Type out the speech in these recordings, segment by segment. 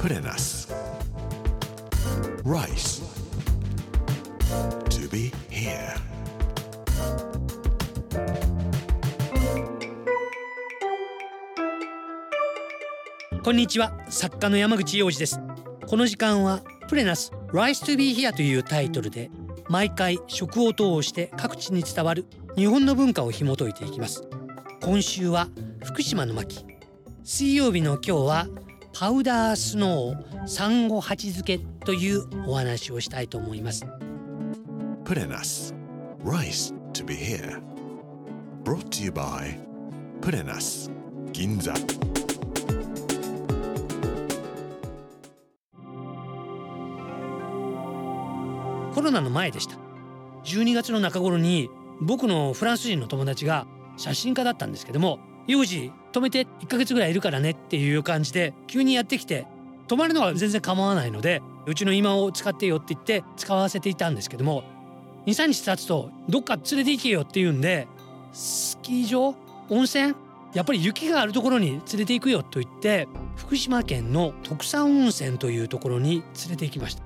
Put in us Rice To be here. こんにちは。作家の山口洋二です。この時間はプレナス Rise to be here というタイトルで毎回食を通して各地に伝わる日本の文化を紐解いていきます。今週は福島の巻。水曜日の今日はパウダースノーサンゴ鉢漬けというお話をしたいと思います。Rice to be here. Brought to you by Put in us 銀座コロナの前でした。12月の中頃に僕のフランス人の友達が写真家だったんですけども「幼児止めて1ヶ月ぐらいいるからね」っていう感じで急にやってきて泊まるのは全然構わないのでうちの今を使ってよって言って使わせていたんですけども23日経つとどっか連れて行けよって言うんでスキー場？温泉？やっぱり雪があるところに連れて行くよと言って福島県の特産温泉というところに連れて行きました。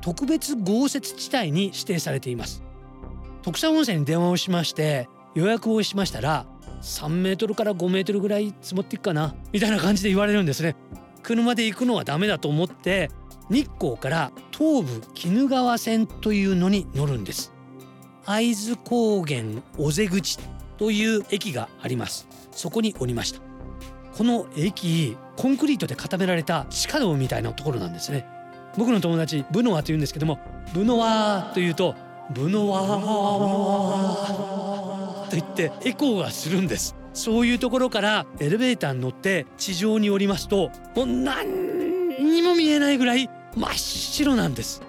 特別豪雪地帯に指定されています。特産温泉に電話をしまして予約をしましたら3メートルから5メートルぐらい積もっていくかなみたいな感じで言われるんですね。車で行くのはダメだと思って日光から東武鬼怒川線というのに乗るんです。会津高原尾瀬口という駅があります。そこに降りました。この駅コンクリートで固められた地下道みたいなところなんですね。僕の友達ブノワと言うんですけどもブノワというとブノワと言ってエコーがするんです。そういうところからエレベーターに乗って地上に降りますともう何にも見えないぐらい真っ白なんです。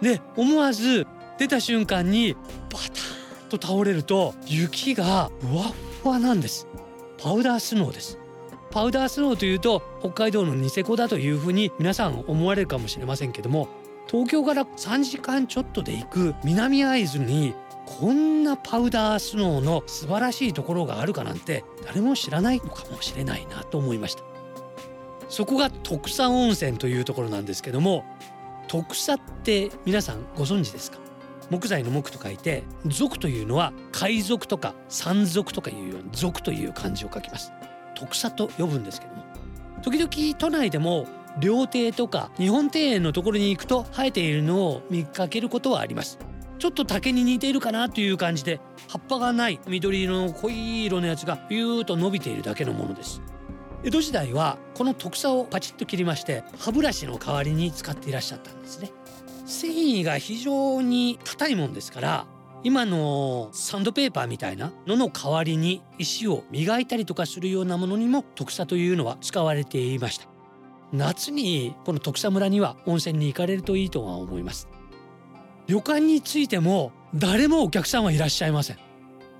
で思わず出た瞬間にバタンと倒れると雪がふわふわなんです。パウダースノーです。パウダースノーというと北海道のニセコだというふうに皆さん思われるかもしれませんけども東京から3時間ちょっとで行く南会津にこんなパウダースノーの素晴らしいところがあるかなんて誰も知らないのかもしれないなと思いました。そこが特産温泉というところなんですけども特産って皆さんご存知ですか？木材の木と書いて族というのは海賊とか山賊とかいうように族という漢字を書きます。特産と呼ぶんですけども時々都内でも料亭とか日本庭園のところに行くと生えているのを見かけることはあります。ちょっと竹に似ているかなという感じで葉っぱがない緑色の濃い色のやつがビューッと伸びているだけのものです。江戸時代はこの特産をパチッと切りまして歯ブラシの代わりに使っていらっしゃったんですね。繊維が非常に硬いもんですから今のサンドペーパーみたいなのの代わりに石を磨いたりとかするようなものにも特産というのは使われていました。夏にこの徳佐村には温泉に行かれるといいとは思います。旅館についても誰もお客さんはいらっしゃいません。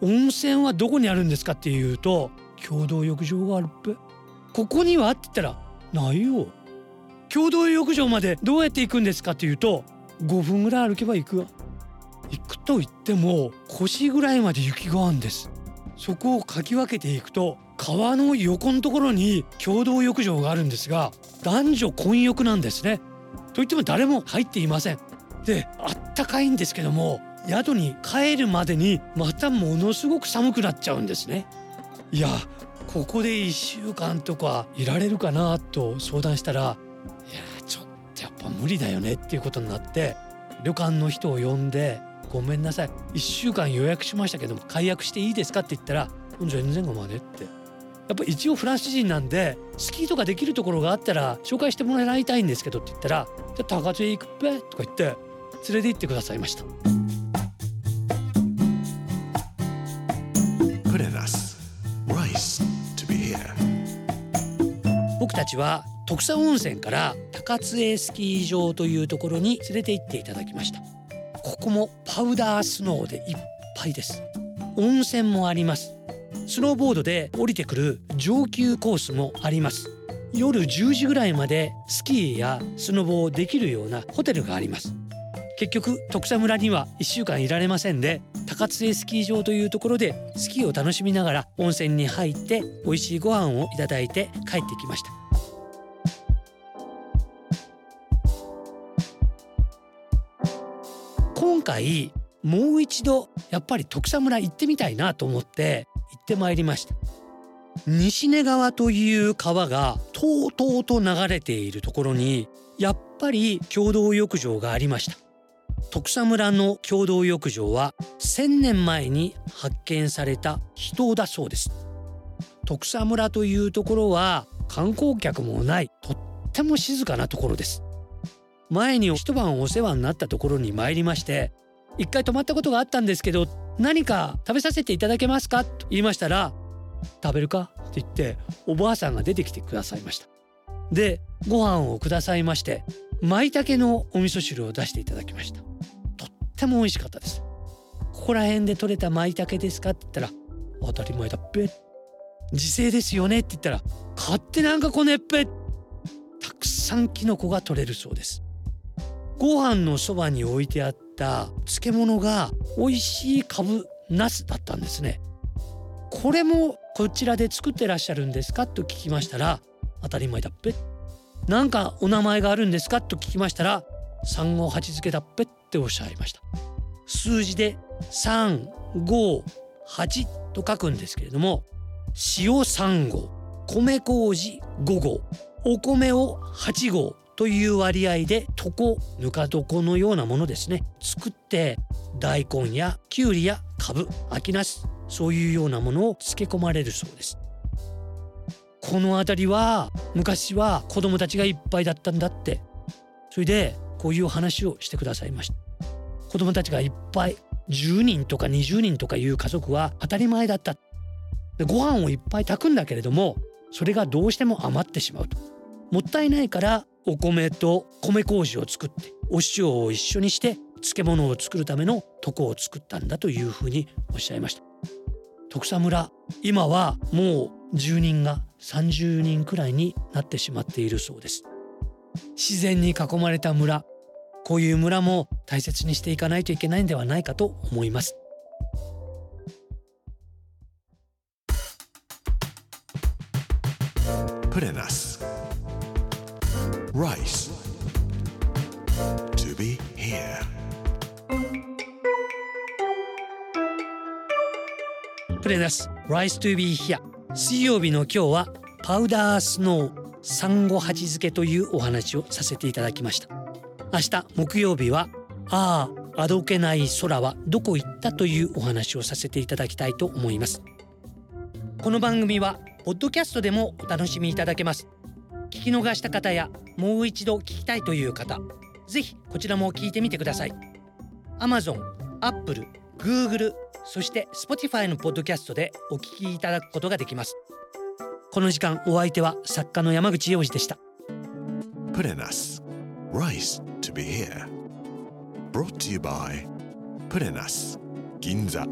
温泉はどこにあるんですかっていうと共同浴場があるっぺ。ここにはって言ったらないよ。共同浴場までどうやって行くんですかっていうと5分ぐらい歩けば行くわ行くと言っても腰ぐらいまで雪があるんです。そこをかき分けていくと川の横のところに共同浴場があるんですが男女混浴なんですね。といっても誰も入っていません。であったかいんですけども宿に帰るまでにまたものすごく寒くなっちゃうんですね。いやここで1週間とかいられるかなと相談したらいやちょっとやっぱ無理だよねっていうことになって旅館の人を呼んでごめんなさい1週間予約しましたけども解約していいですかって言ったら全然ごまねって。やっぱ一応フランス人なんでスキーとかできるところがあったら紹介してもらいたいんですけどって言ったらじゃあ高津へ行くっぺとか言って連れて行ってくださいました。僕たちは徳佐温泉から高津江スキー場というところに連れて行っていただきました。ここもパウダースノーでいっぱいです。温泉もあります。スノーボードで降りてくる上級コースもあります。夜10時ぐらいまでスキーやスノボをできるようなホテルがあります結局徳田村には1週間いられませんで高津江スキー場というところでスキーを楽しみながら温泉に入って美味しいご飯をいただいて帰ってきました。今回もう一度やっぱり徳田村行ってみたいなと思って行ってまいりました。西根川という川がとうとうと流れているところにやっぱり共同浴場がありました。徳佐村の共同浴場は1000年前に発見された秘湯だそうです。徳佐村というところは観光客もないとっても静かなところです。前に一晩お世話になったところに参りまして一回泊まったことがあったんですけど何か食べさせていただけますか？と言いましたら食べるか？って言っておばあさんが出てきてくださいました。でご飯をくださいまして舞茸のお味噌汁を出していただきました。とっても美味しかったです。ここら辺で採れた舞茸ですかって言ったら当たり前だっぺ。自生ですよねって言ったら買ってなんかこねっぺ。たくさんキノコが取れるそうです。ご飯のそばに置いてあった漬物が美味しいかぶナスだったんですね。これもこちらで作ってらっしゃるんですかと聞きましたら当たり前だっぺ。なんかお名前があるんですか？と聞きましたら三五八付けだっぺっておっしゃいました。数字で三五八と書くんですけれども塩三合米麹五合お米を八合という割合で床ぬか床のようなものですね。作って大根やきゅうりやかぶ秋ナスそういうようなものを漬け込まれるそうです。この辺りは昔は子供たちがいっぱいだったんだって。それでこういう話をしてくださいました。子供たちがいっぱい10人とか20人とかいう家族は当たり前だった。でご飯をいっぱい炊くんだけれどもそれがどうしても余ってしまうと。もったいないからお米と米麹を作ってお塩を一緒にして漬物を作るための床を作ったんだというふうにおっしゃいました。徳佐村今はもう住人が30人くらいになってしまっているそうです自然に囲まれた村こういう村も大切にしていかないといけないんではないかと思います in us. Rice. To be here. プレナス Rise to be here 水曜日の今日はパウダースノーサンゴ鉢漬けというお話をさせていただきました。明日木曜日はあああどけない空はどこ行ったというお話をさせていただきたいと思います。この番組はポッドキャストでもお楽しみいただけます。聞き逃した方やもう一度聞きたいという方ぜひこちらも聞いてみてください。Amazon、Apple、Google そして Spotify のポッドキャストでお聞きいただくことができます。この時間お相手は作家の山口洋次でした。プレナス、Rice to be here。Brought to you by プレナス、銀座。